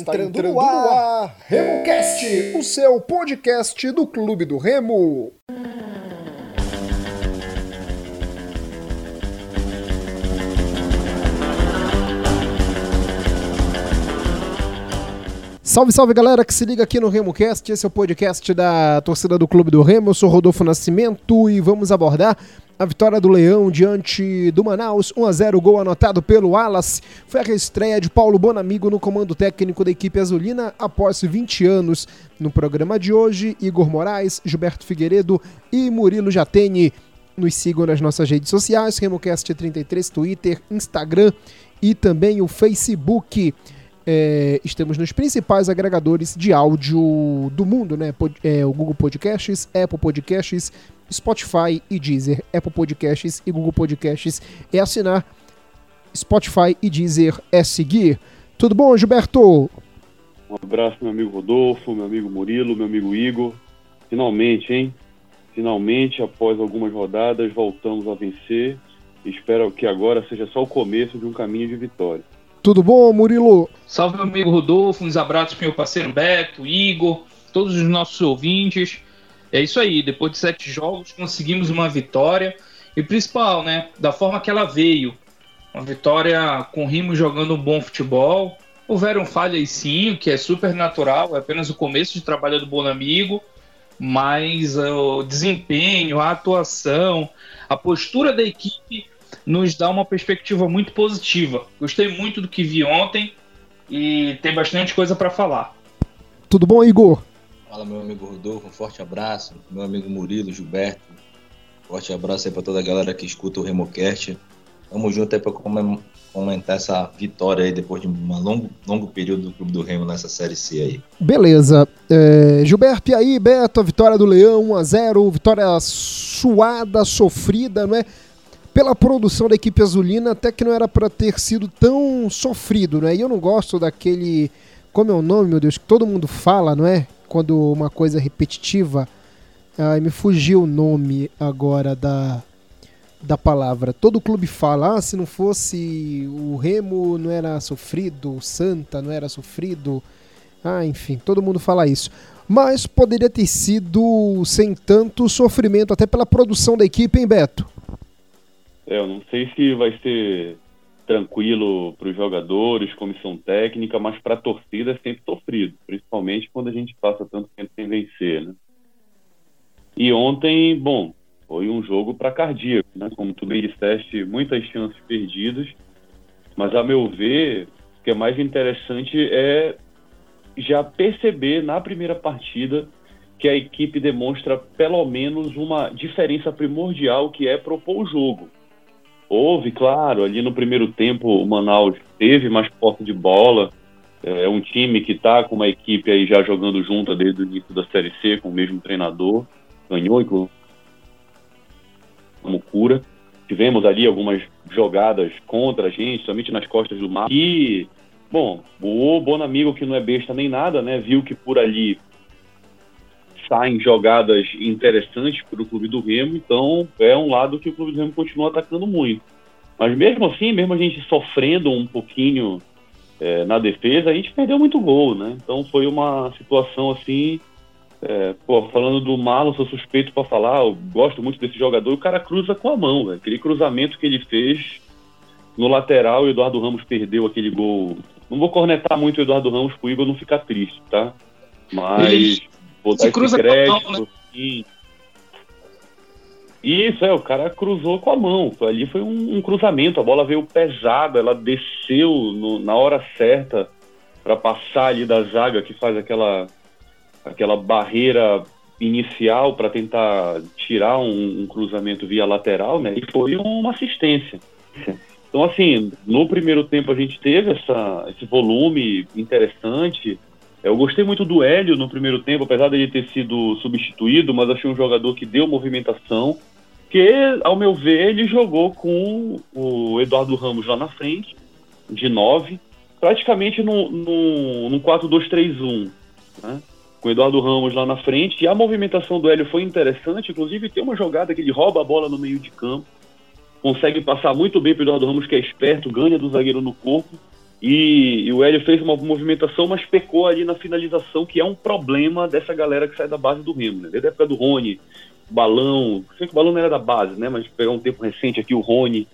Está entrando, entrando no ar, ar RemoCast, o seu podcast do Clube do Remo. Salve, salve galera que se liga aqui no RemoCast, esse é o podcast da torcida do Clube do Remo. Eu sou Rodolfo Nascimento e vamos abordar a vitória do Leão diante do Manaus, 1 a 0 gol anotado pelo Alas. Foi a reestreia de Paulo Bonamigo no comando técnico da equipe azulina após 20 anos. No programa de hoje, Igor Moraes, Gilberto Figueiredo e Murilo Jatene. Nos sigam nas nossas redes sociais, RemoCast33, Twitter, Instagram e também o Facebook. É, estamos nos principais agregadores de áudio do mundo, né? Pod, é, o Google Podcasts, Apple Podcasts, Spotify e Deezer. Apple Podcasts e Google Podcasts é assinar. Spotify e Deezer é seguir. Tudo bom, Gilberto? Um abraço, meu amigo Rodolfo, meu amigo Murilo, meu amigo Igor. Finalmente, hein? Finalmente, após algumas rodadas, voltamos a vencer. Espero que agora seja só o começo de um caminho de vitória. Tudo bom, Murilo? Salve, meu amigo Rodolfo. Uns abraços para meu parceiro Beto, Igor, todos os nossos ouvintes. É isso aí, depois de sete jogos conseguimos uma vitória e principal, né, da forma que ela veio. Uma vitória com Rimo jogando um bom futebol. Houveram falhas sim, o que é super natural, é apenas o começo de trabalho do bom amigo, mas o desempenho, a atuação, a postura da equipe nos dá uma perspectiva muito positiva. Gostei muito do que vi ontem e tem bastante coisa para falar. Tudo bom, Igor? Fala, meu amigo Rodolfo, um forte abraço. Meu amigo Murilo, Gilberto, forte abraço aí para toda a galera que escuta o Remocast. Tamo junto aí para comentar essa vitória aí depois de um longo, longo período do Clube do Remo nessa Série C aí. Beleza. É, Gilberto, e aí, Beto, a vitória do Leão 1x0, vitória suada, sofrida, não é? Pela produção da equipe azulina, até que não era para ter sido tão sofrido, né? E eu não gosto daquele. Como é o nome, meu Deus, que todo mundo fala, não é? quando uma coisa é repetitiva. Ai, me fugiu o nome agora da, da palavra. Todo clube fala, ah, se não fosse o Remo não era sofrido, o Santa não era sofrido. Ah, enfim, todo mundo fala isso. Mas poderia ter sido sem tanto sofrimento, até pela produção da equipe, hein, Beto? É, eu não sei se vai ser tranquilo para os jogadores, comissão técnica, mas para a torcida é sempre sofrido, principalmente quando a gente passa tanto tempo sem vencer, né? E ontem, bom, foi um jogo para cardíaco, né? Como tu bem disseste, muitas chances perdidas, mas a meu ver, o que é mais interessante é já perceber na primeira partida que a equipe demonstra pelo menos uma diferença primordial que é propor o jogo Houve, claro, ali no primeiro tempo o Manaus teve mais posse de bola. É um time que está com uma equipe aí já jogando junto desde o início da Série C, com o mesmo treinador. Ganhou, inclusive, como cura. Tivemos ali algumas jogadas contra a gente, somente nas costas do mar. E, bom, o Bonamigo, que não é besta nem nada, né, viu que por ali saem jogadas interessantes para o clube do Remo, então é um lado que o clube do Remo continua atacando muito. Mas mesmo assim, mesmo a gente sofrendo um pouquinho é, na defesa, a gente perdeu muito gol, né? Então foi uma situação assim. É, pô, falando do Marlon, sou suspeito para falar, eu gosto muito desse jogador, o cara cruza com a mão, véio. aquele cruzamento que ele fez no lateral, o Eduardo Ramos perdeu aquele gol. Não vou cornetar muito o Eduardo Ramos pro Igor não ficar triste, tá? Mas Vou dar esse crédito. Mão, né? Isso, é, o cara cruzou com a mão. Ali foi um, um cruzamento, a bola veio pesada, ela desceu no, na hora certa para passar ali da zaga que faz aquela, aquela barreira inicial para tentar tirar um, um, cruzamento via lateral, né? E foi uma assistência. Então, assim, no primeiro tempo a gente teve essa, esse volume interessante, eu gostei muito do Hélio no primeiro tempo, apesar de ele ter sido substituído, mas achei um jogador que deu movimentação, que, ao meu ver, ele jogou com o Eduardo Ramos lá na frente, de 9, praticamente no, no, no 4-2-3-1, né? com o Eduardo Ramos lá na frente, e a movimentação do Hélio foi interessante, inclusive tem uma jogada que ele rouba a bola no meio de campo, consegue passar muito bem para o Eduardo Ramos, que é esperto, ganha do zagueiro no corpo, E, e, o Hélio fez uma movimentação, mas pecou ali na finalização, que é um problema dessa galera que sai da base do Remo, né? Desde a época do Rony, Balão, sei que o Balão não era da base, né? Mas pegar um tempo recente aqui, o Rony,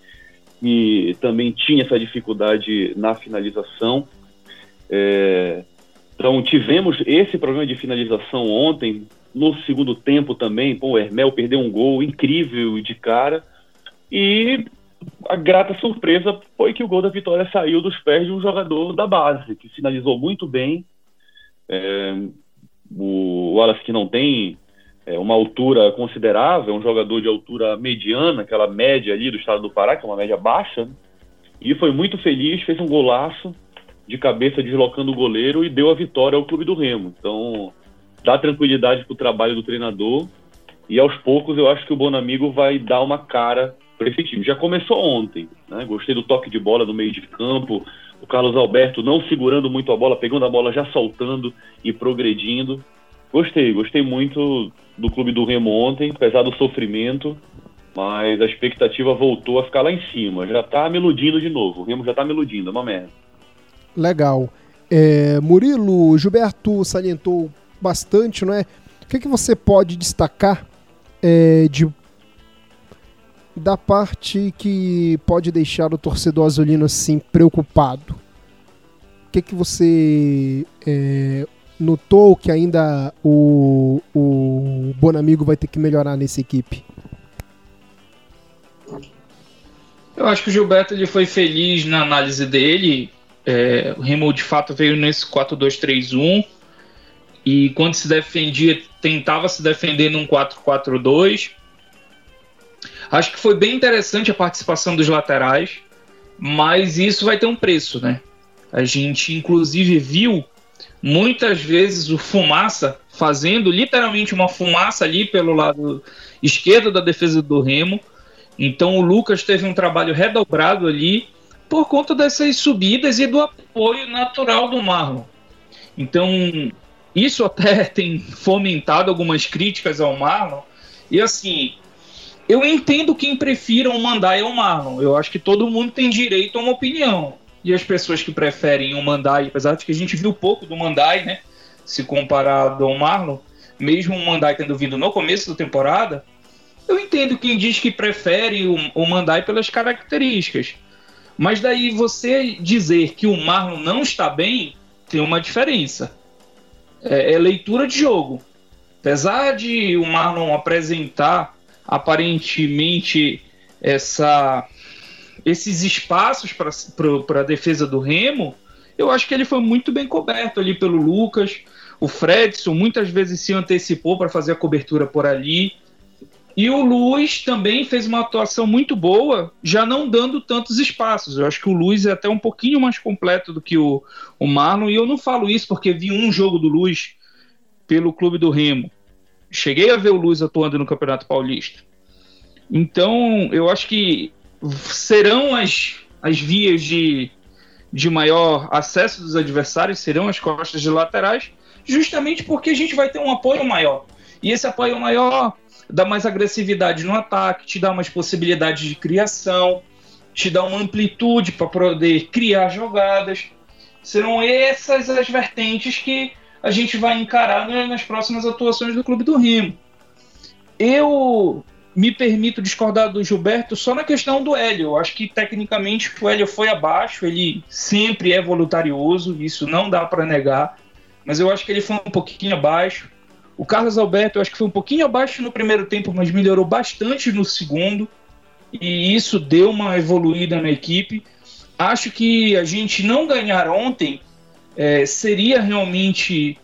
que também tinha essa dificuldade na finalização. É, então tivemos esse problema de finalização ontem, no segundo tempo também, pô, o Hermel perdeu um gol incrível de cara. E a grata surpresa foi que o gol da vitória saiu dos pés de um jogador da base, que finalizou muito bem. É, o Wallace que não tem é, uma altura considerável, um jogador de altura mediana, aquela média ali do estado do Pará, que é uma média baixa, né? e foi muito feliz, fez um golaço de cabeça deslocando o goleiro e deu a vitória ao clube do Remo. Então, dá tranquilidade para o trabalho do treinador e aos poucos eu acho que o Bonamigo vai dar uma cara para esse time. Já começou ontem, né? gostei do toque de bola no meio de campo, o Carlos Alberto não segurando muito a bola, pegando a bola já soltando e progredindo. Gostei, gostei muito do clube do Remo ontem, apesar do sofrimento, mas a expectativa voltou a ficar lá em cima. Já tá me iludindo de novo. O Remo já tá me iludindo, é uma merda. Legal. É, Murilo, Gilberto salientou bastante, não é? O que, que você pode destacar é, de da parte que pode deixar o torcedor azulino assim preocupado? O que, que você é, notou que ainda o, o Bonamigo vai ter que melhorar nessa equipe? Eu acho que o Gilberto ele foi feliz na análise dele. É, o Remo de fato veio nesse 4-2-3-1 e quando se defendia, tentava se defender num 4-4-2. Acho que foi bem interessante a participação dos laterais, mas isso vai ter um preço, né? A gente, inclusive, viu muitas vezes o Fumaça fazendo literalmente uma fumaça ali pelo lado esquerdo da defesa do Remo. Então o Lucas teve um trabalho redobrado ali por conta dessas subidas e do apoio natural do Marlon. Então isso até tem fomentado algumas críticas ao Marlon. E assim, eu entendo quem prefira o Mandai ou o Marlon. Eu acho que todo mundo tem direito a uma opinião. E as pessoas que preferem o Mandai, apesar de que a gente viu pouco do Mandai, né? Se comparado ao Marlon, mesmo o Mandai tendo vindo no começo da temporada, eu entendo quem diz que prefere o, o Mandai pelas características. Mas daí você dizer que o Marlon não está bem, tem uma diferença é, é leitura de jogo. Apesar de o Marlon apresentar aparentemente essa, esses espaços para a defesa do Remo, eu acho que ele foi muito bem coberto ali pelo Lucas. O Fredson muitas vezes se antecipou para fazer a cobertura por ali. E o Luiz também fez uma atuação muito boa, já não dando tantos espaços. Eu acho que o Luiz é até um pouquinho mais completo do que o, o Marlon. E eu não falo isso porque vi um jogo do Luiz pelo clube do Remo. Cheguei a ver o Luiz atuando no Campeonato Paulista. Então, eu acho que serão as, as vias de, de maior acesso dos adversários, serão as costas de laterais, justamente porque a gente vai ter um apoio maior. E esse apoio maior dá mais agressividade no ataque, te dá mais possibilidades de criação, te dá uma amplitude para poder criar jogadas. Serão essas as vertentes que a gente vai encarar nas próximas atuações do Clube do Remo. Eu me permito discordar do Gilberto só na questão do Hélio. Eu acho que tecnicamente o Hélio foi abaixo, ele sempre é voluntarioso, isso não dá para negar, mas eu acho que ele foi um pouquinho abaixo. O Carlos Alberto, eu acho que foi um pouquinho abaixo no primeiro tempo, mas melhorou bastante no segundo. E isso deu uma evoluída na equipe. Acho que a gente não ganhar ontem é, seria realmente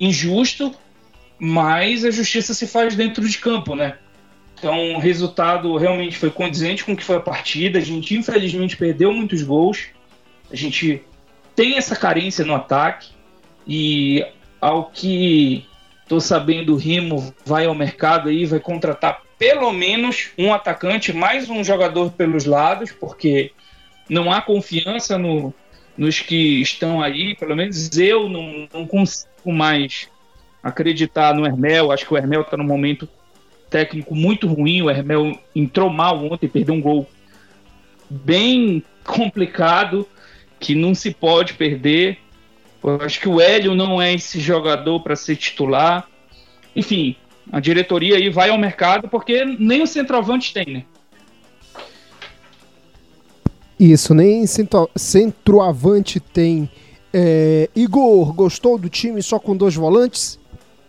injusto, mas a justiça se faz dentro de campo, né? Então o resultado realmente foi condizente com o que foi a partida. A gente infelizmente perdeu muitos gols. A gente tem essa carência no ataque e ao que Tô sabendo o Rimo vai ao mercado aí, vai contratar pelo menos um atacante, mais um jogador pelos lados, porque não há confiança no, nos que estão aí. Pelo menos eu não, não consigo mais acreditar no Hermel. Acho que o Hermel está num momento técnico muito ruim. O Hermel entrou mal ontem, perdeu um gol bem complicado. que não se pode perder. Eu acho que o Hélio não é esse jogador para ser titular. Enfim, a diretoria aí vai ao mercado porque nem o centroavante tem, né? Isso, nem centro, centroavante tem. É, Igor, gostou do time só com dois volantes?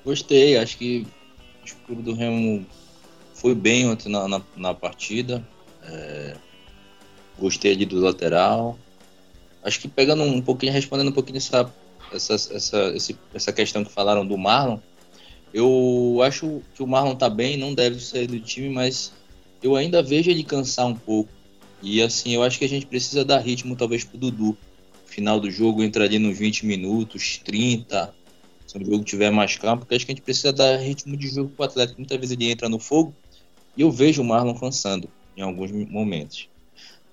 Gostei, acho que o clube do Remo foi bem ontem na, na, na partida. É, gostei ali do lateral. Acho que pegando um pouquinho, respondendo um pouquinho essa, essa, essa, essa questão que falaram do Marlon, eu acho que o Marlon tá bem, não deve sair do time, mas eu ainda vejo ele cansar um pouco. E assim, eu acho que a gente precisa dar ritmo talvez pro Dudu. Final do jogo entra ali nos 20 minutos, 30, se o jogo tiver mais calmo, porque acho que a gente precisa dar ritmo de jogo pro atleta. Muitas vezes ele entra no fogo e eu vejo o Marlon cansando em alguns momentos.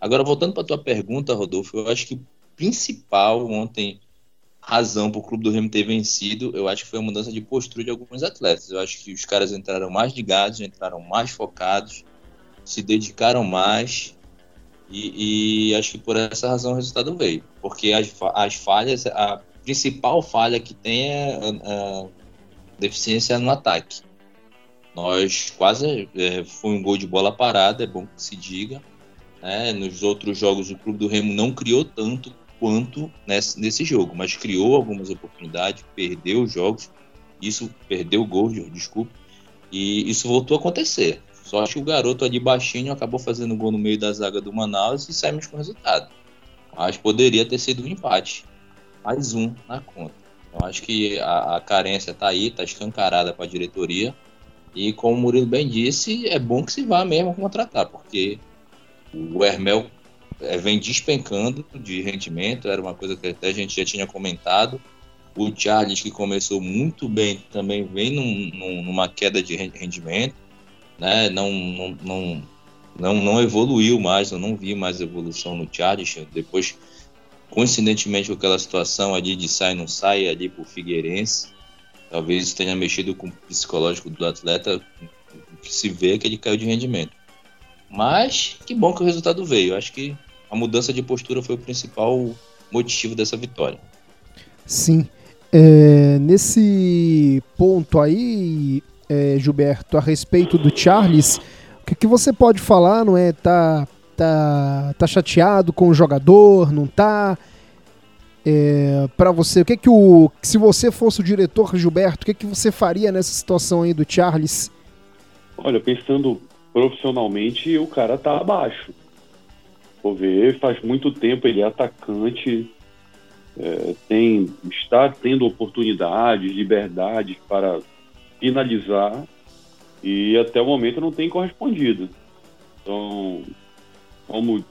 Agora, voltando para tua pergunta, Rodolfo, eu acho que o principal ontem razão para o clube do Remo ter vencido, eu acho que foi a mudança de postura de alguns atletas. Eu acho que os caras entraram mais ligados, entraram mais focados, se dedicaram mais e, e acho que por essa razão o resultado veio. Porque as, as falhas, a principal falha que tem é a, a deficiência no ataque. Nós quase é, foi um gol de bola parada, é bom que se diga. Né? Nos outros jogos o clube do Remo não criou tanto quanto nesse, nesse jogo, mas criou algumas oportunidades, perdeu jogos, isso perdeu gols, desculpa, e isso voltou a acontecer. Acho que o garoto ali baixinho acabou fazendo gol no meio da zaga do Manaus e saímos com resultado. Mas poderia ter sido um empate. Mais um na conta. Então acho que a, a carência está aí, está escancarada para a diretoria. E como o Murilo bem disse, é bom que se vá mesmo contratar, porque o Hermel é, vem despencando de rendimento, era uma coisa que até a gente já tinha comentado. O Charles, que começou muito bem, também vem num, num, numa queda de rendimento, né? não, não, não, não, não evoluiu mais, eu não vi mais evolução no Charles. Depois, coincidentemente, com aquela situação ali de sai não sai ali por Figueirense, talvez tenha mexido com o psicológico do atleta, que se vê que ele caiu de rendimento. Mas que bom que o resultado veio. Acho que a mudança de postura foi o principal motivo dessa vitória. Sim. É, nesse ponto aí, é, Gilberto, a respeito do Charles, o que, que, você pode falar, não é? Tá, tá, tá chateado com o jogador, não tá? É, para você, o que que o se você fosse o diretor Gilberto, o que que você faria nessa situação aí do Charles? Olha, pensando profissionalmente, o cara tá abaixo for ver, faz muito tempo ele é atacante, é, tem, está tendo oportunidades, liberdades para finalizar e até o momento não tem correspondido. Então, como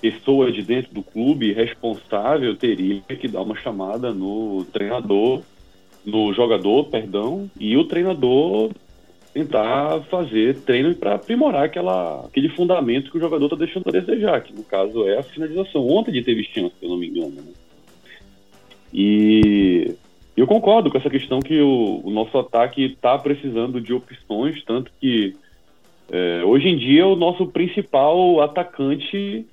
pessoa de dentro do clube responsável, teria que dar uma chamada no treinador, no jogador, perdão, e o treinador tentar fazer treino para aprimorar aquela, aquele fundamento que o jogador está deixando a desejar, que no caso é a finalização. Ontem ele teve chance, se eu não me engano. Né? E eu concordo com essa questão que o, o nosso ataque está precisando de opções, tanto que é, hoje em dia o nosso principal atacante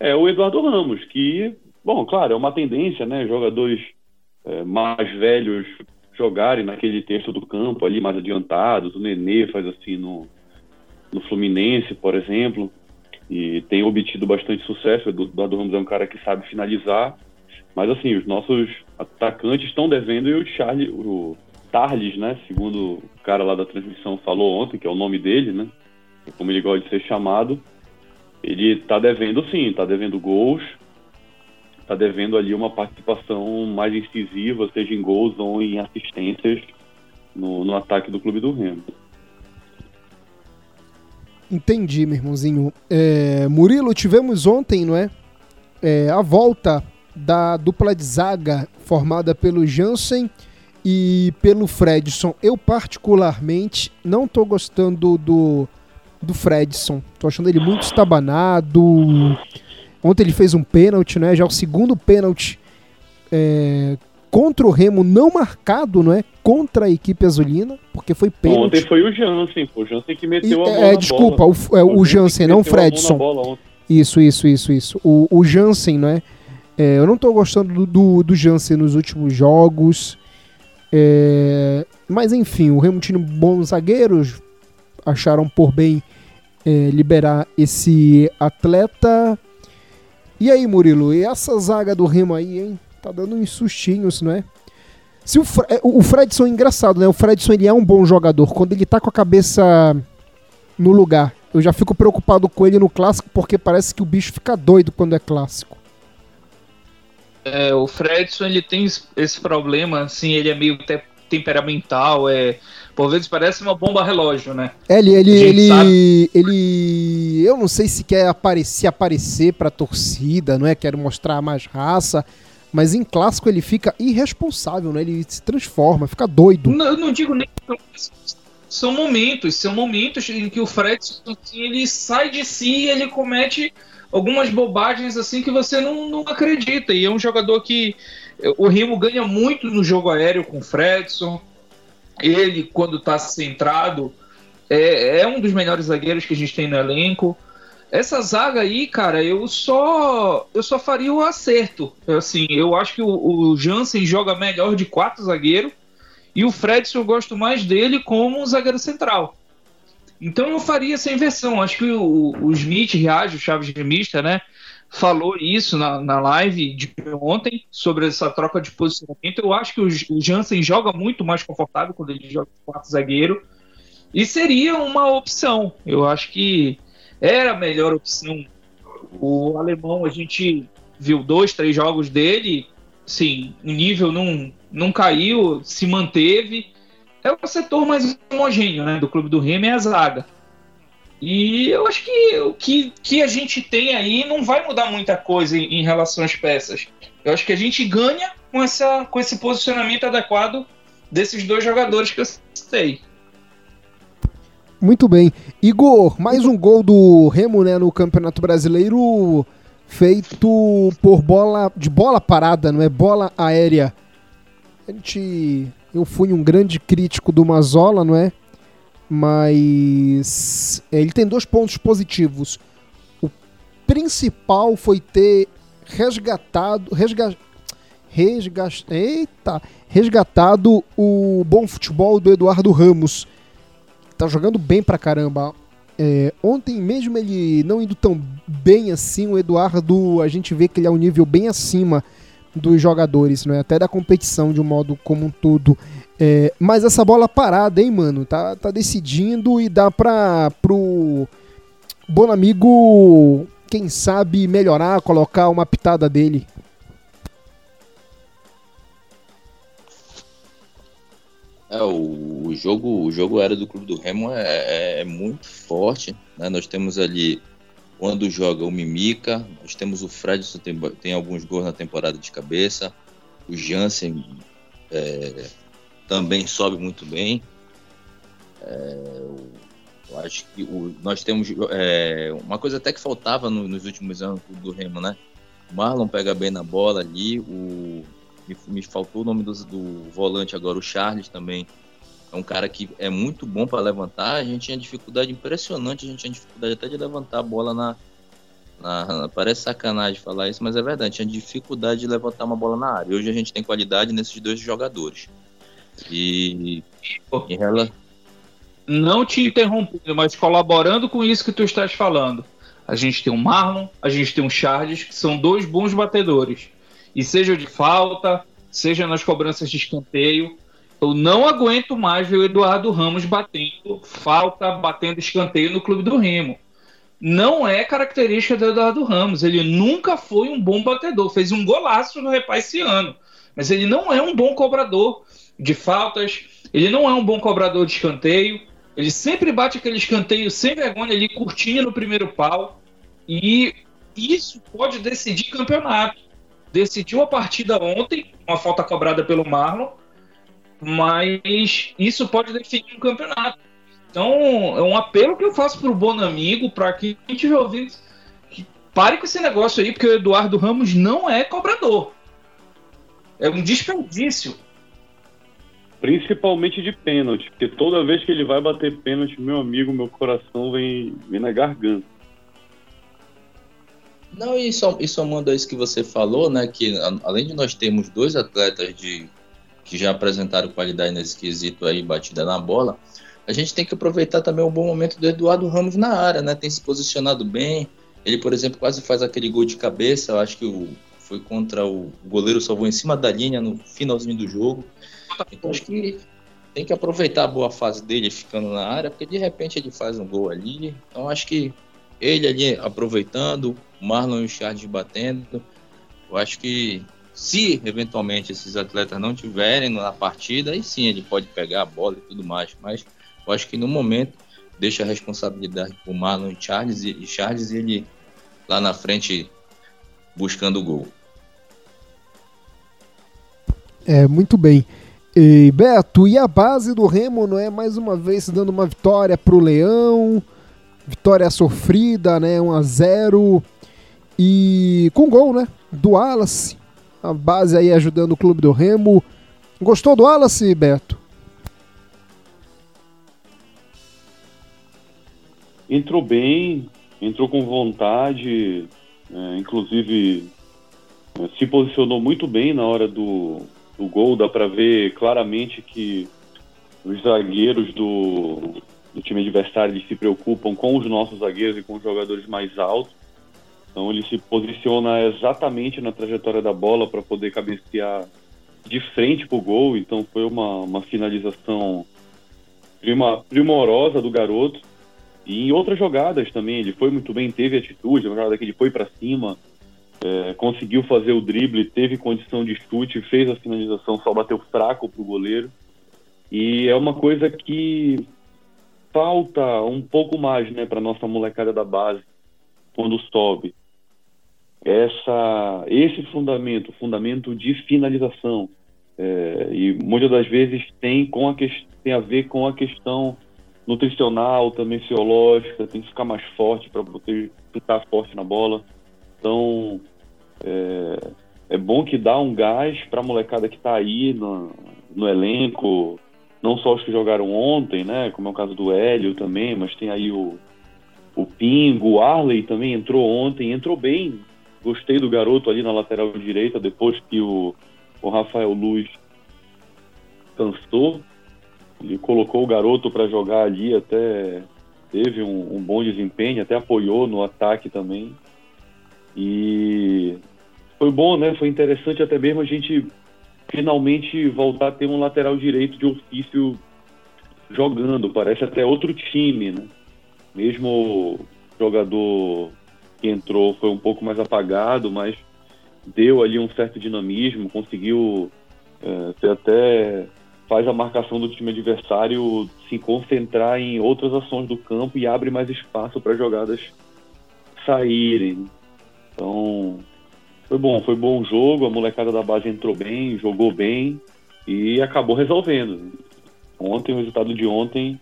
é o Eduardo Ramos, que, bom, claro, é uma tendência, né? Jogadores é, mais velhos jogarem naquele terço do campo ali mais adiantados. O Nenê faz assim no, no Fluminense, por exemplo, e tem obtido bastante sucesso. O Eduardo Ramos é um cara que sabe finalizar. Mas assim, os nossos atacantes estão devendo e o Charlie, o Tarles, né, segundo o cara lá da transmissão falou ontem, que é o nome dele, né, como ele gosta de ser chamado, ele está devendo sim, está devendo gols, está devendo ali uma participação mais incisiva, seja em gols ou em assistências no, no ataque do clube do Remo. Entendi, meu irmãozinho. É, Murilo, tivemos ontem, não é? é? A volta da dupla de zaga formada pelo Jansen e pelo Fredson. Eu, particularmente, não estou gostando do, do Fredson. Tô achando ele muito estabanado. Ontem ele fez um pênalti, né? Já o segundo pênalti é, contra o Remo não marcado, não é? Contra a equipe azulina, porque foi pênalti. Ontem foi o Jansen, pô. O Jansen que meteu e, a bola. É, desculpa, bola. O, é, o, o Jansen, não o Fredson. Isso, isso, isso, isso. O, o Jansen, não é? É, eu não tô gostando do, do, do Jansen nos últimos jogos. É, mas enfim, o Remo tinha bons zagueiros, acharam por bem é, liberar esse atleta. E aí, Murilo, e essa zaga do Remo aí, hein? Tá dando uns sustinhos, não é? Se o, Fre o Fredson é engraçado, né? O Fredson ele é um bom jogador. Quando ele tá com a cabeça no lugar, eu já fico preocupado com ele no clássico porque parece que o bicho fica doido quando é clássico. É, o Fredson ele tem esse problema, assim, ele é meio te temperamental, é, por vezes parece uma bomba relógio, né? É, ele, ele, ele, ele, eu não sei se quer aparecer, aparecer pra torcida, não é? Quer mostrar mais raça, mas em clássico ele fica irresponsável, né? Ele se transforma, fica doido. Não, eu não digo nem são momentos, são momentos em que o Fredson assim, ele sai de si e ele comete algumas bobagens assim que você não, não acredita. E é um jogador que o Rimo ganha muito no jogo aéreo com o Fredson. Ele, quando está centrado, é, é, um dos melhores zagueiros que a gente tem no elenco. Essa zaga aí, cara, eu só eu só faria o acerto. Assim, eu acho que o, o Jansen joga melhor de quatro zagueiros e o Fredson eu gosto mais dele como um zagueiro central. Então eu faria essa inversão. Acho que o, o Smith reage, o Chaves Remista, né? Falou isso na, na live de ontem sobre essa troca de posicionamento. Eu acho que o, o Jansen joga muito mais confortável quando ele joga quatro zagueiro. E seria uma opção. Eu acho que era a melhor opção. O alemão, a gente viu dois, três jogos dele. Sim, o nível não, não caiu, se manteve é o setor mais homogêneo né, do clube do Remo, é a zaga. E eu acho que o que, que a gente tem aí não vai mudar muita coisa em, em, relação às peças. Eu acho que a gente ganha com, essa, com esse posicionamento adequado desses dois jogadores que eu citei. Muito bem. Igor, mais um gol do Remo né, no Campeonato Brasileiro feito por bola de bola parada, não é bola aérea. A gente eu fui um grande crítico do Mazola, não é? Mas é, ele tem dois pontos positivos. O principal foi ter resgatado, resga, resga, eita, resgatado o bom futebol do Eduardo Ramos. Tá jogando bem pra caramba. É, ontem mesmo ele não indo tão bem assim, o Eduardo, a gente vê que ele é um nível bem acima dos jogadores, não é? Até da competição de um modo como um todo. É, mas essa bola parada, hein, mano? Tá, tá decidindo e dá pra pro Bonamigo, quem sabe, melhorar, colocar uma pitada dele. É, o, o, jogo, o jogo era do Clube do Remo é, é, é muito forte. Né? Nós temos ali quando joga o Mimica, nós temos o Fredson, tem, tem alguns gols na temporada de cabeça. O Jansen é, também sobe muito bem. É, eu acho que o, nós temos é, uma coisa até que faltava no, nos últimos anos do Remo, né? O Marlon pega bem na bola ali. O, me, me faltou o nome do, do volante agora, o Charles também é um cara que é muito bom para levantar. A gente tinha dificuldade impressionante, a gente tinha dificuldade até de levantar a bola na, na, Parece sacanagem falar isso, mas é verdade. Tinha dificuldade de levantar uma bola na área. Hoje a gente tem qualidade nesses dois jogadores. E. Em relação. Não te interrompendo, mas colaborando com isso que tu estás falando. A gente tem um Marlon, a gente tem um Charles, que são dois bons batedores. E seja de falta, seja nas cobranças de escanteio, eu não aguento mais ver o Eduardo Ramos batendo falta, batendo escanteio no clube do Remo. Não é característica do Eduardo Ramos. Ele nunca foi um bom batedor. Fez um golaço no repá esse ano. Mas ele não é um bom cobrador de faltas. Ele não é um bom cobrador de escanteio. Ele sempre bate aquele escanteio sem vergonha ali, curtinho no primeiro pau. E isso pode decidir campeonato. Decidiu a partida ontem, uma falta cobrada pelo Marlon mas isso pode definir um campeonato. Então, é um apelo que eu faço pro Bonamigo, para que a gente ouvir que pare com esse negócio aí, porque o Eduardo Ramos não é cobrador. É um desperdício. Principalmente de pênalti, porque toda vez que ele vai bater pênalti, meu amigo, meu coração vem, vem na garganta. Não, e, som, e somando a isso que você falou, né, que além de nós termos dois atletas de, que já apresentaram qualidade nesse quesito aí, batida na bola, a gente tem que aproveitar também o bom momento do Eduardo Ramos na área, né, tem se posicionado bem, ele, por exemplo, quase faz aquele gol de cabeça, eu acho que o, foi contra o, o goleiro, salvou em cima da linha no finalzinho do jogo, então acho que tem que aproveitar a boa fase dele ficando na área, porque de repente ele faz um gol ali, então acho que ele ali aproveitando, Marlon e o Charles batendo. Eu acho que se eventualmente esses atletas não tiverem na partida, aí sim ele pode pegar a bola e tudo mais. Mas eu acho que no momento deixa a responsabilidade para o Marlon e Charles e Charles ele lá na frente buscando o gol. É, muito bem. E Beto, e a base do Remo não é mais uma vez dando uma vitória para o Leão? Vitória sofrida, né? 1 a 0 e com gol, né? Do Wallace. A base aí ajudando o clube do Remo. Gostou do Wallace, Beto? Entrou bem, entrou com vontade, é, inclusive é, se posicionou muito bem na hora do, do gol. Dá para ver claramente que os zagueiros do, do time adversário se preocupam com os nossos zagueiros e com os jogadores mais altos. Então ele se posiciona exatamente na trajetória da bola para poder cabecear de frente para o gol. Então foi uma, uma finalização prima, primorosa do garoto. E em outras jogadas também, ele foi muito bem, teve atitude, uma jogada que ele foi para cima, é, conseguiu fazer o drible, teve condição de chute, fez a finalização, só bateu fraco para o goleiro. E é uma coisa que falta um pouco mais né, para nossa molecada da base quando sobe essa, esse fundamento, fundamento de finalização, é, e muitas das vezes tem, com a, tem a ver com a questão nutricional, também fisiológica, tem que ficar mais forte para poder ficar forte na bola. Então, é, é bom que dá um gás para a molecada que está aí no, no elenco, não só os que jogaram ontem, né, como é o caso do Hélio também, mas tem aí o, o Pingo, o Arley também entrou ontem, entrou bem, Gostei do garoto ali na lateral direita, depois que o, o Rafael Luz cansou. Ele colocou o garoto para jogar ali, até teve um, um, bom desempenho, até apoiou no ataque também. E foi bom, né? Foi interessante até mesmo a gente finalmente voltar a ter um lateral direito de ofício jogando. Parece até outro time, né? Mesmo jogador que entrou foi um pouco mais apagado, mas deu ali um certo dinamismo, conseguiu é, até faz a marcação do time adversário se concentrar em outras ações do campo e abre mais espaço para jogadas saírem. Então, foi bom, foi bom jogo, a molecada da base entrou bem, jogou bem e acabou resolvendo. Ontem, o resultado de ontem,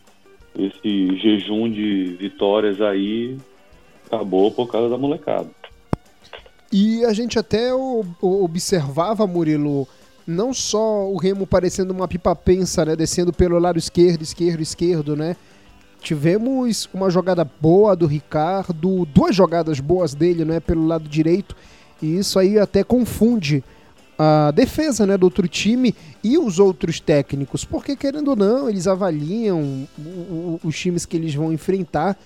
esse jejum de vitórias aí acabou por causa da molecada. E a gente até observava, Murilo, não só o Remo parecendo uma pipa pensa, né? Descendo pelo lado esquerdo, esquerdo, esquerdo, né? Tivemos uma jogada boa do Ricardo, duas jogadas boas dele, né? Pelo lado direito. E isso aí até confunde a defesa né, do outro time e os outros técnicos, porque querendo ou não, eles avaliam os times que eles vão enfrentar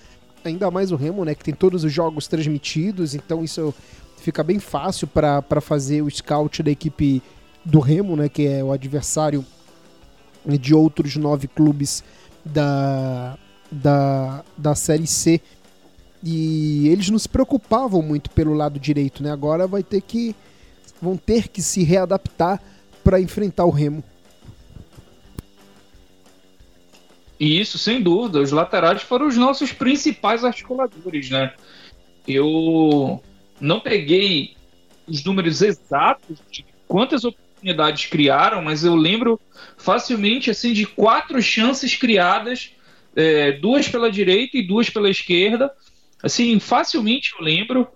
ainda mais o Remo, né, que tem todos os jogos transmitidos, então isso fica bem fácil para fazer o scout da equipe do Remo, né, que é o adversário de outros nove clubes da, da, da Série C. E eles não se preocupavam muito pelo lado direito, né? Agora vai ter que vão ter que se readaptar para enfrentar o Remo. E isso, sem dúvida, os laterais foram os nossos principais articuladores, né? Eu não peguei os números exatos de quantas oportunidades criaram, mas eu lembro facilmente assim de quatro chances criadas, é, duas pela direita e duas pela esquerda. Assim, facilmente eu lembro,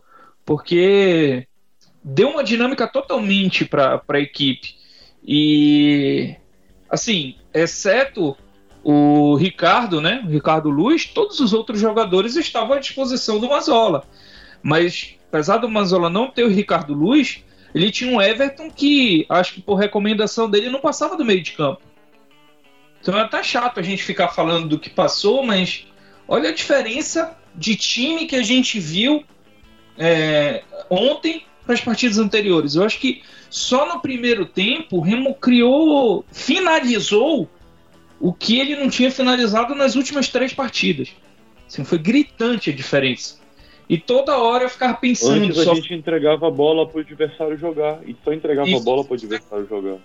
porque deu uma dinâmica totalmente para a equipe. E assim, exceto o Ricardo, né? O Ricardo Luz, todos os outros jogadores estavam à disposição do Mazola. Mas apesar do Manzola não ter o Ricardo Luz, ele tinha um Everton que, acho que por recomendação dele, não passava do meio de campo. Então é até chato a gente ficar falando do que passou, mas olha a diferença de time que a gente viu é, ontem para as partidas anteriores. Eu acho que só no primeiro tempo o Remo criou, finalizou o que ele não tinha finalizado nas últimas três partidas. Assim, foi gritante a diferença. E toda hora eu ficava pensando. Antes só... a gente entregava a bola para o adversário jogar. E só entregava Isso. a bola para o adversário jogar.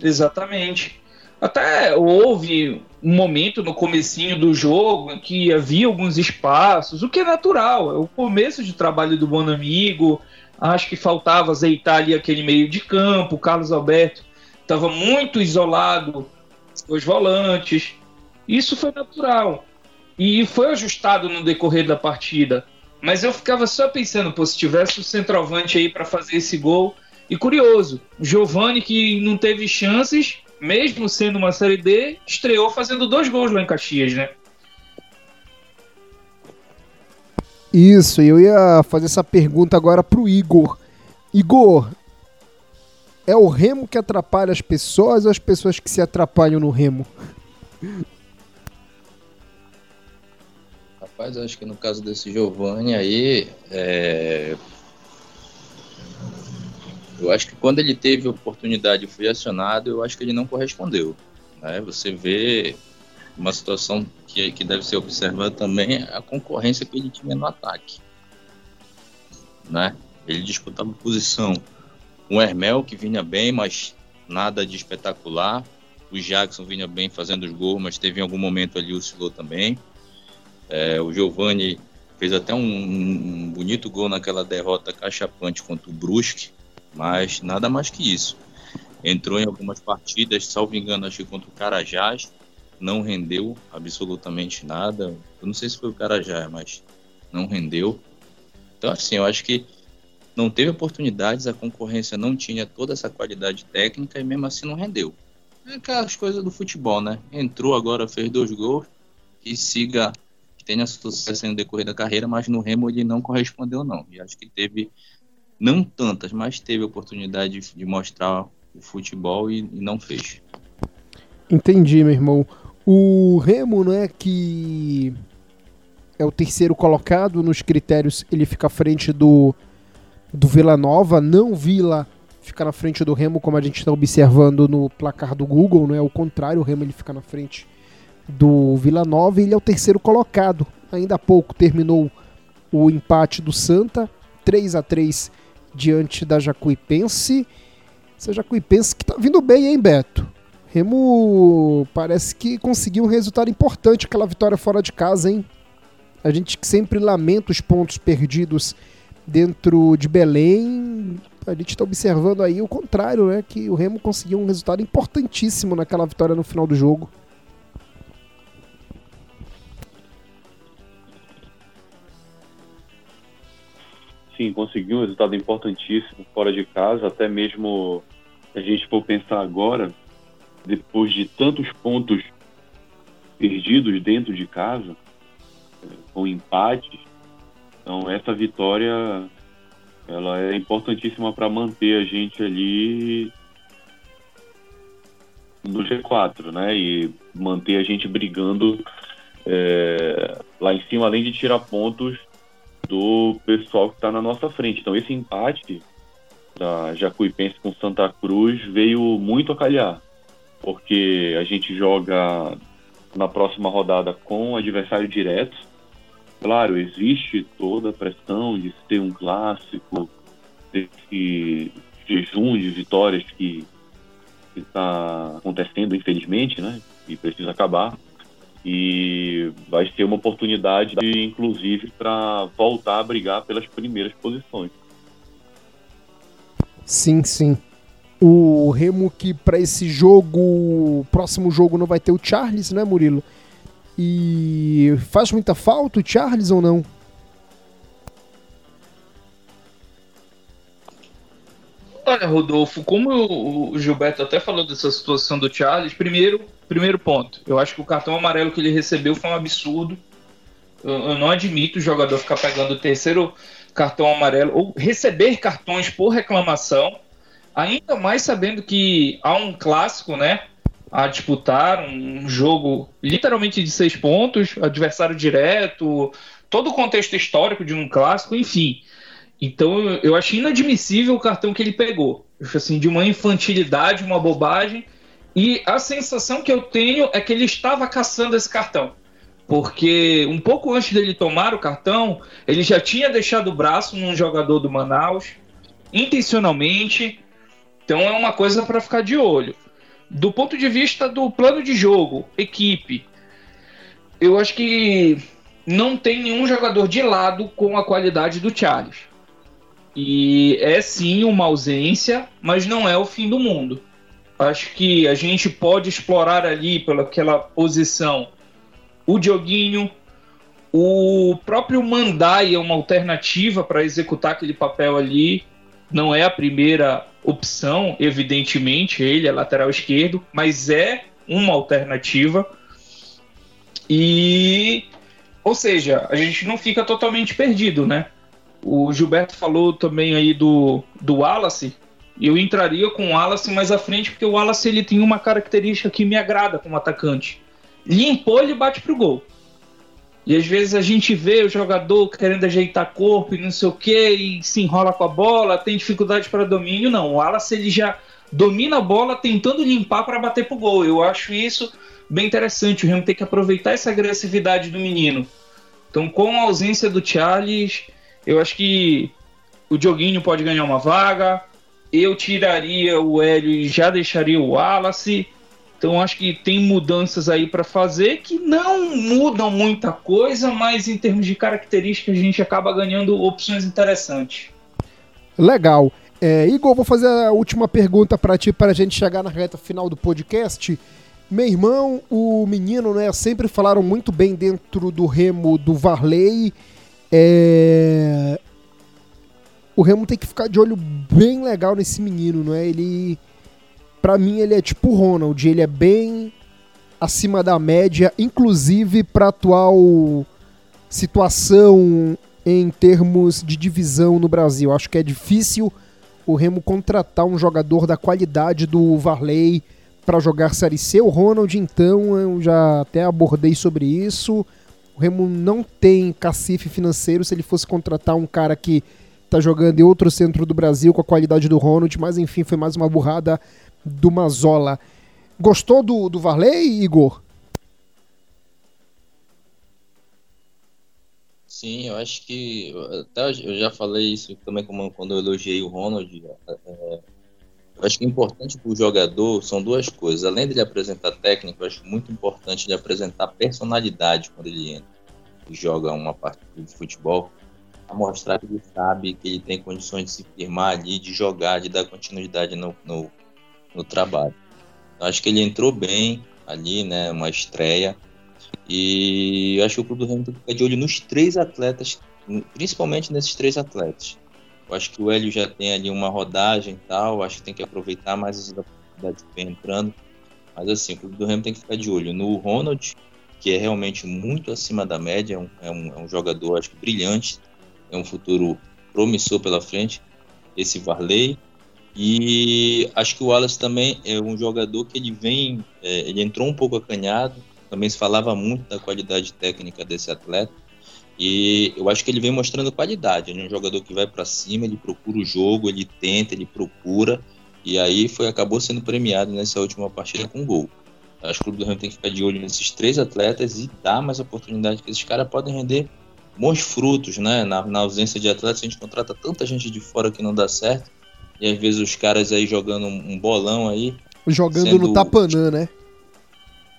Exatamente. Até houve um momento no comecinho do jogo em que havia alguns espaços, o que é natural, é o começo de trabalho do bom amigo. Acho que faltava azeitar ali aquele meio de campo. O Carlos Alberto estava muito isolado os volantes. Isso foi natural. E foi ajustado no decorrer da partida. Mas eu ficava só pensando, pô, se tivesse o centroavante aí para fazer esse gol. E curioso, Giovani, que não teve chances, mesmo sendo uma Série D, estreou fazendo dois gols lá em Caxias, né? Isso, eu ia fazer essa pergunta agora pro Igor. Igor, é o remo que atrapalha as pessoas ou as pessoas que se atrapalham no remo? Rapaz, acho que no caso desse Giovanni aí, é... eu acho que quando ele teve oportunidade e foi acionado, eu acho que ele não correspondeu. Né? Você vê uma situação que, que deve ser observada também, a concorrência que ele tinha no ataque. Né? Ele disputava posição um Hermel que vinha bem, mas nada de espetacular. O Jackson vinha bem fazendo os gols, mas teve em algum momento ali oscilou também. É, o Giovani fez até um, um, bonito gol naquela derrota cachapante contra o Brusque, mas nada mais que isso. Entrou em algumas partidas, salvo engano, acho que contra o Carajás, não rendeu absolutamente nada. Eu não sei se foi o Carajás, mas não rendeu. Então, assim, eu acho que não teve oportunidades, a concorrência não tinha toda essa qualidade técnica e mesmo assim não rendeu. É aquelas coisas do futebol, né? Entrou agora, fez dois gols, que siga, que tenha sucesso no decorrer da carreira, mas no Remo ele não correspondeu não. E acho que teve, não tantas, mas teve oportunidade de, de mostrar o futebol e, e não fez. Entendi, meu irmão. O Remo, não é que é o terceiro colocado nos critérios, ele fica à frente do do Vila Nova, não Vila fica na frente do Remo, como a gente está observando no placar do Google, não é o contrário, o Remo ele fica na frente do Vila Nova e ele é o terceiro colocado. Ainda há pouco terminou o empate do Santa, 3 a 3 diante da Jacuipense. Essa Jacuipense que tá vindo bem, hein, Beto? Remo parece que conseguiu um resultado importante, aquela vitória fora de casa, hein? A gente que sempre lamenta os pontos perdidos dentro de Belém, a gente está observando aí o contrário, né? Que o Remo conseguiu um resultado importantíssimo naquela vitória no final do jogo. Sim, conseguiu um resultado importantíssimo fora de casa, até mesmo a gente for pensar agora, depois de tantos pontos perdidos dentro de casa, com empates, então essa vitória ela é importantíssima para manter a gente ali no G4, né? E manter a gente brigando é, lá em cima, além de tirar pontos do pessoal que está na nossa frente. Então esse empate da Jacuipense com Santa Cruz veio muito a calhar, porque a gente joga na próxima rodada com adversário direto Claro, existe toda a pressão de ser um clássico, desse jejum de vitórias que está acontecendo, infelizmente, né? E precisa acabar. E vai ser uma oportunidade, inclusive, para voltar a brigar pelas primeiras posições. Sim, sim. O Remo que para esse jogo, próximo jogo não vai ter o Charles, né, Murilo? E faz muita falta o Charles ou não? Olha, Rodolfo, como o Gilberto até falou dessa situação do Charles, primeiro, primeiro ponto, eu acho que o cartão amarelo que ele recebeu foi um absurdo. Eu, eu não admito o jogador ficar pegando o terceiro, cartão amarelo ou receber cartões por reclamação, ainda mais sabendo que há um clássico, né? A disputar um jogo literalmente de seis pontos, adversário direto, todo o contexto histórico de um clássico, enfim. Então eu achei inadmissível o cartão que ele pegou. Assim, de uma infantilidade, uma bobagem. E a sensação que eu tenho é que ele estava caçando esse cartão. Porque um pouco antes dele tomar o cartão, ele já tinha deixado o braço num jogador do Manaus, intencionalmente. Então é uma coisa para ficar de olho. Do ponto de vista do plano de jogo, equipe, eu acho que não tem nenhum jogador de lado com a qualidade do Charles. E é sim uma ausência, mas não é o fim do mundo. Acho que a gente pode explorar ali pelaquela posição o Dioguinho, o próprio Mandai é uma alternativa para executar aquele papel ali. Não é a primeira opção, evidentemente, ele é lateral esquerdo, mas é uma alternativa. E, ou seja, a gente não fica totalmente perdido, né? O Gilberto falou também aí do, do Wallace. Eu entraria com o Wallace mais à frente, porque o Wallace ele tem uma característica que me agrada como atacante. Limpou, ele bate pro gol. E às vezes a gente vê o jogador querendo ajeitar corpo e não sei o que, e se enrola com a bola, tem dificuldade para domínio. Não, o Wallace ele já domina a bola tentando limpar para bater pro gol. Eu acho isso bem interessante. O Remo tem que aproveitar essa agressividade do menino. Então, com a ausência do Charles, eu acho que o Dioguinho pode ganhar uma vaga. Eu tiraria o Hélio e já deixaria o Wallace. Então acho que tem mudanças aí para fazer que não mudam muita coisa, mas em termos de características a gente acaba ganhando opções interessantes. Legal. É, Igor, vou fazer a última pergunta para ti para a gente chegar na reta final do podcast. Meu irmão, o menino, né, sempre falaram muito bem dentro do remo do Varley. É... O Remo tem que ficar de olho bem legal nesse menino, não é? Ele para mim ele é tipo Ronald, ele é bem acima da média, inclusive para atual situação em termos de divisão no Brasil. Acho que é difícil o Remo contratar um jogador da qualidade do Varley para jogar Série C. O Ronald, então, eu já até abordei sobre isso. O Remo não tem cacife financeiro se ele fosse contratar um cara que tá jogando em outro centro do Brasil com a qualidade do Ronald, mas enfim, foi mais uma burrada do Mazola. Gostou do, do Varley, Igor? Sim, eu acho que. Até eu já falei isso também quando eu elogiei o Ronald. É, é, eu acho que é importante para o jogador são duas coisas. Além de ele apresentar técnica, eu acho muito importante ele apresentar personalidade quando ele entra e joga uma partida de futebol. A mostrar que ele sabe que ele tem condições de se firmar ali, de jogar, de dar continuidade no, no no trabalho. Acho que ele entrou bem ali, né? Uma estreia. E acho que o Clube do Remo tem que ficar de olho nos três atletas, principalmente nesses três atletas. Eu acho que o Hélio já tem ali uma rodagem e tal, acho que tem que aproveitar mais as oportunidades que vem entrando. Mas assim, o Clube do Remo tem que ficar de olho no Ronald, que é realmente muito acima da média, é um, é um, é um jogador, acho que brilhante, é um futuro promissor pela frente. Esse Varley, e acho que o Wallace também é um jogador que ele vem, é, ele entrou um pouco acanhado, também se falava muito da qualidade técnica desse atleta. E eu acho que ele vem mostrando qualidade. Ele é um jogador que vai para cima, ele procura o jogo, ele tenta, ele procura. E aí foi acabou sendo premiado nessa última partida com gol. Acho que o Clube do Remo tem que ficar de olho nesses três atletas e dar mais oportunidade que esses caras podem render bons frutos, né? Na, na ausência de atletas, a gente contrata tanta gente de fora que não dá certo. E às vezes os caras aí jogando um bolão aí. Jogando no Tapanã, né?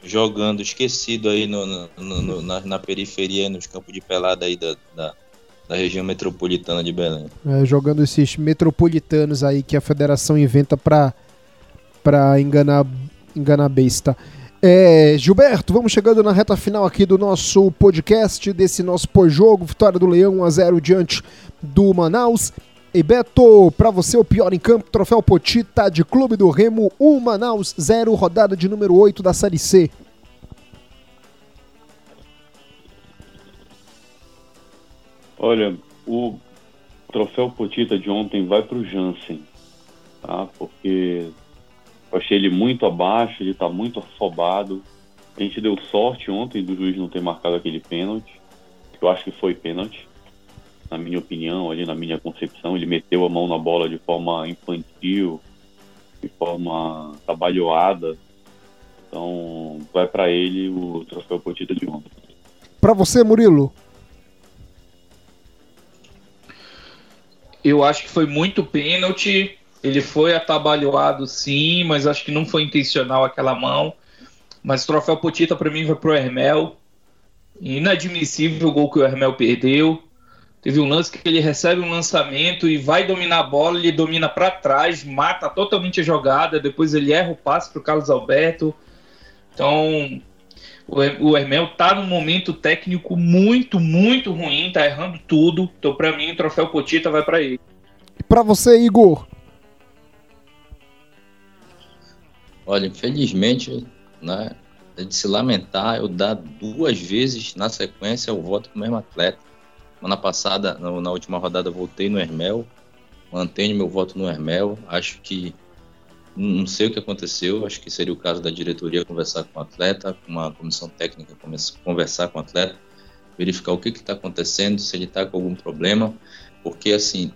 Jogando esquecido aí no, no, no, na, na, periferia, nos campos de pelada aí da, da, da região metropolitana de Belém. É, jogando esses metropolitanos aí que a federação inventa pra, pra enganar, enganar besta. É, Gilberto, vamos chegando na reta final aqui do nosso podcast, desse nosso pós-jogo, vitória do Leão 1 a 0 diante do Manaus. E Beto, para você o pior em campo, troféu Potita de Clube do Remo 1 Manaus 0, rodada de número 8 da Série C. Olha, o troféu Potita de ontem vai para o Jansen, tá? Porque eu achei ele muito abaixo, ele está muito afobado. A gente deu sorte ontem do juiz não ter marcado aquele pênalti. Eu acho que foi pênalti, na minha opinião, ali na minha concepção. Ele meteu a mão na bola de forma infantil, de forma trabalhoada. Então, vai para ele o troféu Potita de ontem. Para você, Murilo? Eu acho que foi muito pênalti. Ele foi atabalhoado, sim, mas acho que não foi intencional aquela mão. Mas o troféu Potita para mim vai pro Hermel. Inadmissível o gol que o Hermel perdeu. Teve um lance que ele recebe um lançamento e vai dominar a bola, ele domina para trás, mata totalmente a jogada, depois ele erra o passe pro Carlos Alberto. Então, o Hermel tá num momento técnico muito, muito ruim, tá errando tudo. Então, para mim, o troféu Potita vai para ele. Para você, Igor? Olha, infelizmente, né, é de se lamentar eu dar duas vezes na sequência o voto pro mesmo atleta. Semana passada, na, última rodada, voltei no Hermel, mantenho meu voto no Hermel. Acho que não sei o que aconteceu, acho que seria o caso da diretoria conversar com o atleta, com uma comissão técnica conversar com o atleta, verificar o que está acontecendo, se ele está com algum problema, porque assim,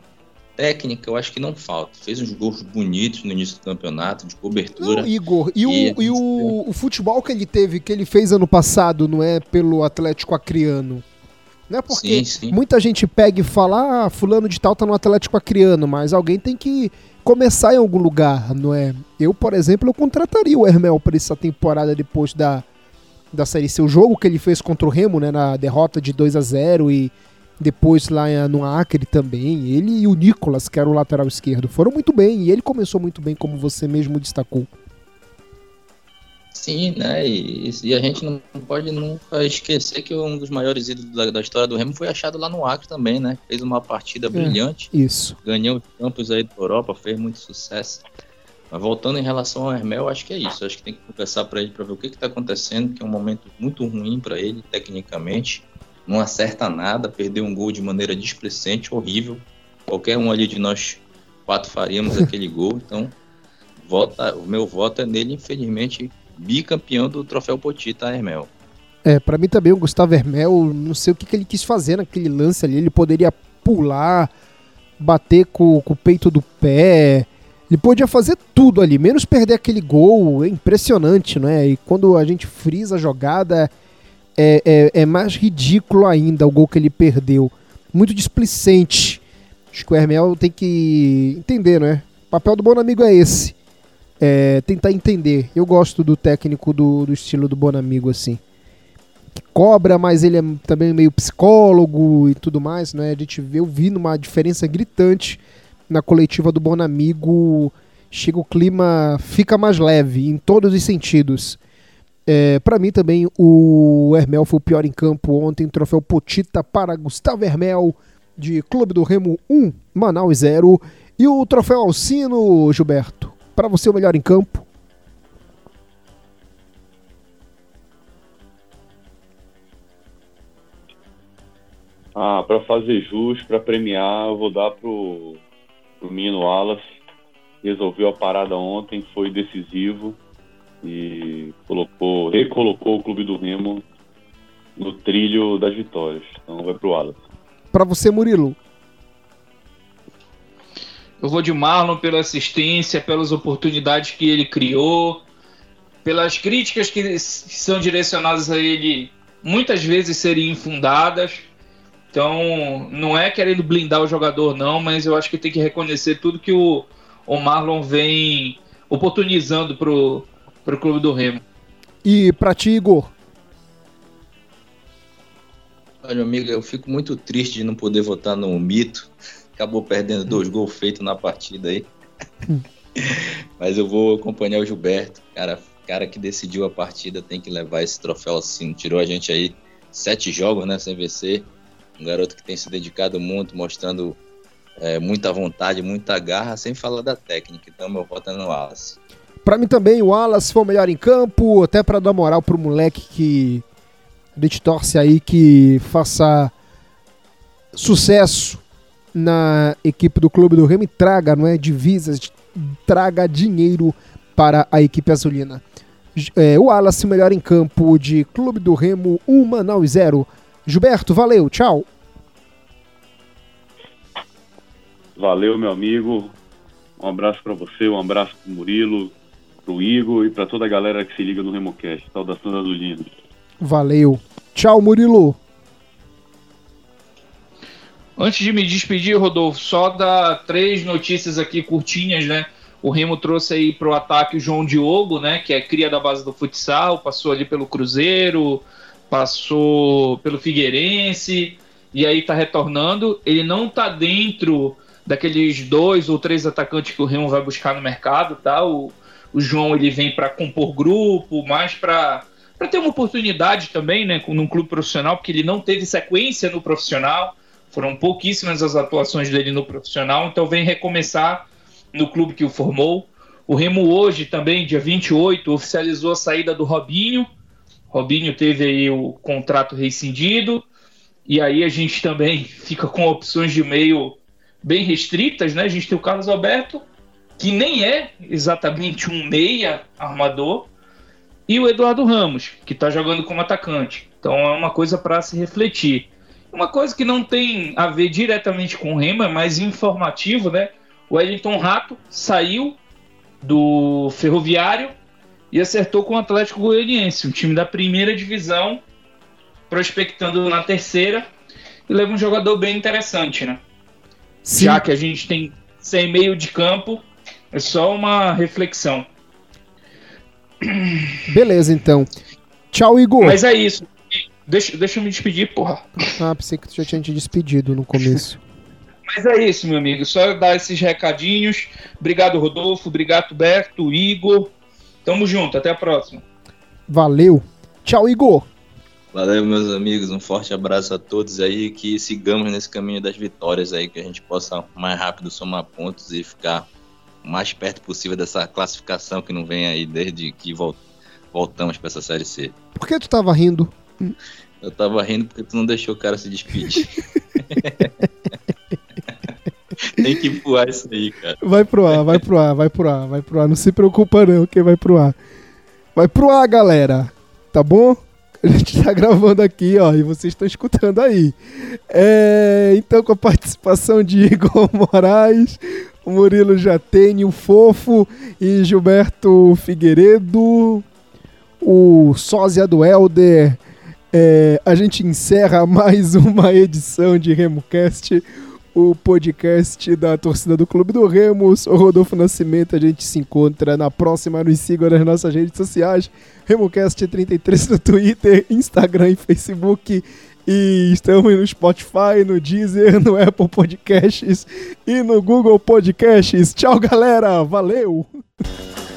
técnica eu acho que não falta. Fez uns gols bonitos no início do campeonato, de cobertura. Não, Igor, e, e, o, e o, o, futebol que ele teve, que ele fez ano passado, não é pelo Atlético Acreano? É porque sim, sim. muita gente pega e fala, ah, fulano de tal tá no Atlético Acreano, mas alguém tem que começar em algum lugar, não é? Eu, por exemplo, eu contrataria o Hermel para essa temporada depois da, da Série C. O jogo que ele fez contra o Remo, né, na derrota de 2 a 0 e depois lá no Acre também, ele e o Nicolas, que era o lateral esquerdo, foram muito bem e ele começou muito bem, como você mesmo destacou. Sim, né? E, e, a gente não pode nunca esquecer que um dos maiores ídolos da, da, história do Remo foi achado lá no Acre também, né? Fez uma partida é, brilhante. Isso. Ganhou os campos aí da Europa, fez muito sucesso. Mas voltando em relação ao Hermel, acho que é isso. Acho que tem que conversar para ele para ver o que está acontecendo, que é um momento muito ruim para ele, tecnicamente. Não acerta nada, perdeu um gol de maneira displicente, horrível. Qualquer um ali de nós quatro faríamos aquele gol. Então, vota, o meu voto é nele, infelizmente bicampeão do troféu Potita Hermel. É, para mim também o Gustavo Hermel, não sei o que, que, ele quis fazer naquele lance ali. Ele poderia pular, bater com, com o peito do pé. Ele podia fazer tudo ali, menos perder aquele gol. É impressionante, não é? E quando a gente frisa a jogada, é, é, é mais ridículo ainda o gol que ele perdeu. Muito displicente. Acho que o Hermel tem que entender, né? O papel do bom amigo é esse é, tentar entender. Eu gosto do técnico do, do estilo do Bonamigo, assim. Que cobra, mas ele é também meio psicólogo e tudo mais, né? A gente vê, eu vi uma diferença gritante na coletiva do Bonamigo. Chega o clima, fica mais leve em todos os sentidos. É, para mim também o Hermel foi o pior em campo ontem. Troféu Potita para Gustavo Hermel de Clube do Remo 1, Manaus 0. E o troféu Alcino, Gilberto? Para você o melhor em campo? Ah, para fazer jus, para premiar, eu vou dar pro, pro Mino Wallace. Resolveu a parada ontem, foi decisivo e colocou, recolocou o clube do Remo no trilho das vitórias. Então vai pro Wallace. Para você, Murilo. Eu vou de Marlon pela assistência, pelas oportunidades que ele criou, pelas críticas que são direcionadas a ele, muitas vezes seriam infundadas. Então, não é querendo blindar o jogador, não, mas eu acho que tem que reconhecer tudo que o, o Marlon vem oportunizando pro, pro clube do Remo. E para ti, Igor? Olha, amigo, eu fico muito triste de não poder votar no mito acabou perdendo dois gols feitos na partida aí. Mas eu vou acompanhar o Gilberto, cara, cara que decidiu a partida tem que levar esse troféu assim. Tirou a gente aí sete jogos, né, sem vencer. Um garoto que tem se dedicado muito, mostrando é, muita vontade, muita garra, sem falar da técnica. Então meu voto é no Wallace. Para mim também o Wallace foi o melhor em campo, até para dar moral pro moleque que a gente torce aí que faça sucesso na equipe do Clube do Remo e traga, não é, divisas, traga dinheiro para a equipe azulina. É, o Wallace, melhor em campo de Clube do Remo, 1 Manaus 0. Gilberto, valeu, tchau. Valeu, meu amigo. Um abraço para você, um abraço pro Murilo, pro Igor e para toda a galera que se liga no RemoCast. Saudação azulina. Valeu. Tchau, Murilo. Antes de me despedir, Rodolfo, só dar três notícias aqui curtinhas, né? O Remo trouxe aí para o ataque o João Diogo, né? Que é cria da base do futsal, passou ali pelo Cruzeiro, passou pelo Figueirense e aí tá retornando. Ele não tá dentro daqueles dois ou três atacantes que o Remo vai buscar no mercado, tá? O, o João ele vem para compor grupo, mais para para ter uma oportunidade também, né, num clube profissional, porque ele não teve sequência no profissional. Foram pouquíssimas as atuações dele no profissional, então vem recomeçar no clube que o formou. O Remo hoje também, dia 28, oficializou a saída do Robinho. Robinho teve aí o contrato rescindido. E aí a gente também fica com opções de meio bem restritas, né? A gente tem o Carlos Alberto, que nem é exatamente um meia armador, e o Eduardo Ramos, que está jogando como atacante. Então é uma coisa para se refletir. Uma coisa que não tem a ver diretamente com o Remo, é mais informativo, né? O Wellington Rato saiu do Ferroviário e acertou com o Atlético Goianiense, um time da primeira divisão, prospectando na terceira, e leva um jogador bem interessante, né? Sim. Já que a gente tem sem meio de campo, é só uma reflexão. Beleza, então. Tchau, Igor. Mas é isso. Deixa, deixa eu me despedir, porra. Ah, pensei que tu já tinha te despedido no começo. Mas é isso, meu amigo. Só dar esses recadinhos. Obrigado, Rodolfo. Obrigado, Berto, Igor. Tamo junto. Até a próxima. Valeu. Tchau, Igor. Valeu, meus amigos. Um forte abraço a todos aí. Que sigamos nesse caminho das vitórias aí. Que a gente possa mais rápido somar pontos e ficar o mais perto possível dessa classificação que não vem aí desde que voltamos para essa Série C. Por que tu tava rindo? Eu tava rindo porque tu não deixou o cara se despedir. Tem que voar isso aí, cara. Vai pro ar, vai pro ar, vai pro ar, vai pro ar. Não se preocupa não, que vai pro ar. Vai pro ar, galera. Tá bom? A gente tá gravando aqui, ó, e vocês estão escutando aí. É, então, com a participação de Igor Moraes, o Murilo Jatene, o Fofo e Gilberto Figueiredo, o sósia do Helder, é, a gente encerra mais uma edição de RemoCast, o podcast da torcida do Clube do Remo. Sou Rodolfo Nascimento, a gente se encontra na próxima. Nos sigam nas nossas redes sociais, RemoCast33 no Twitter, Instagram e Facebook. E estamos no Spotify, no Deezer, no Apple Podcasts e no Google Podcasts. Tchau, galera! Valeu!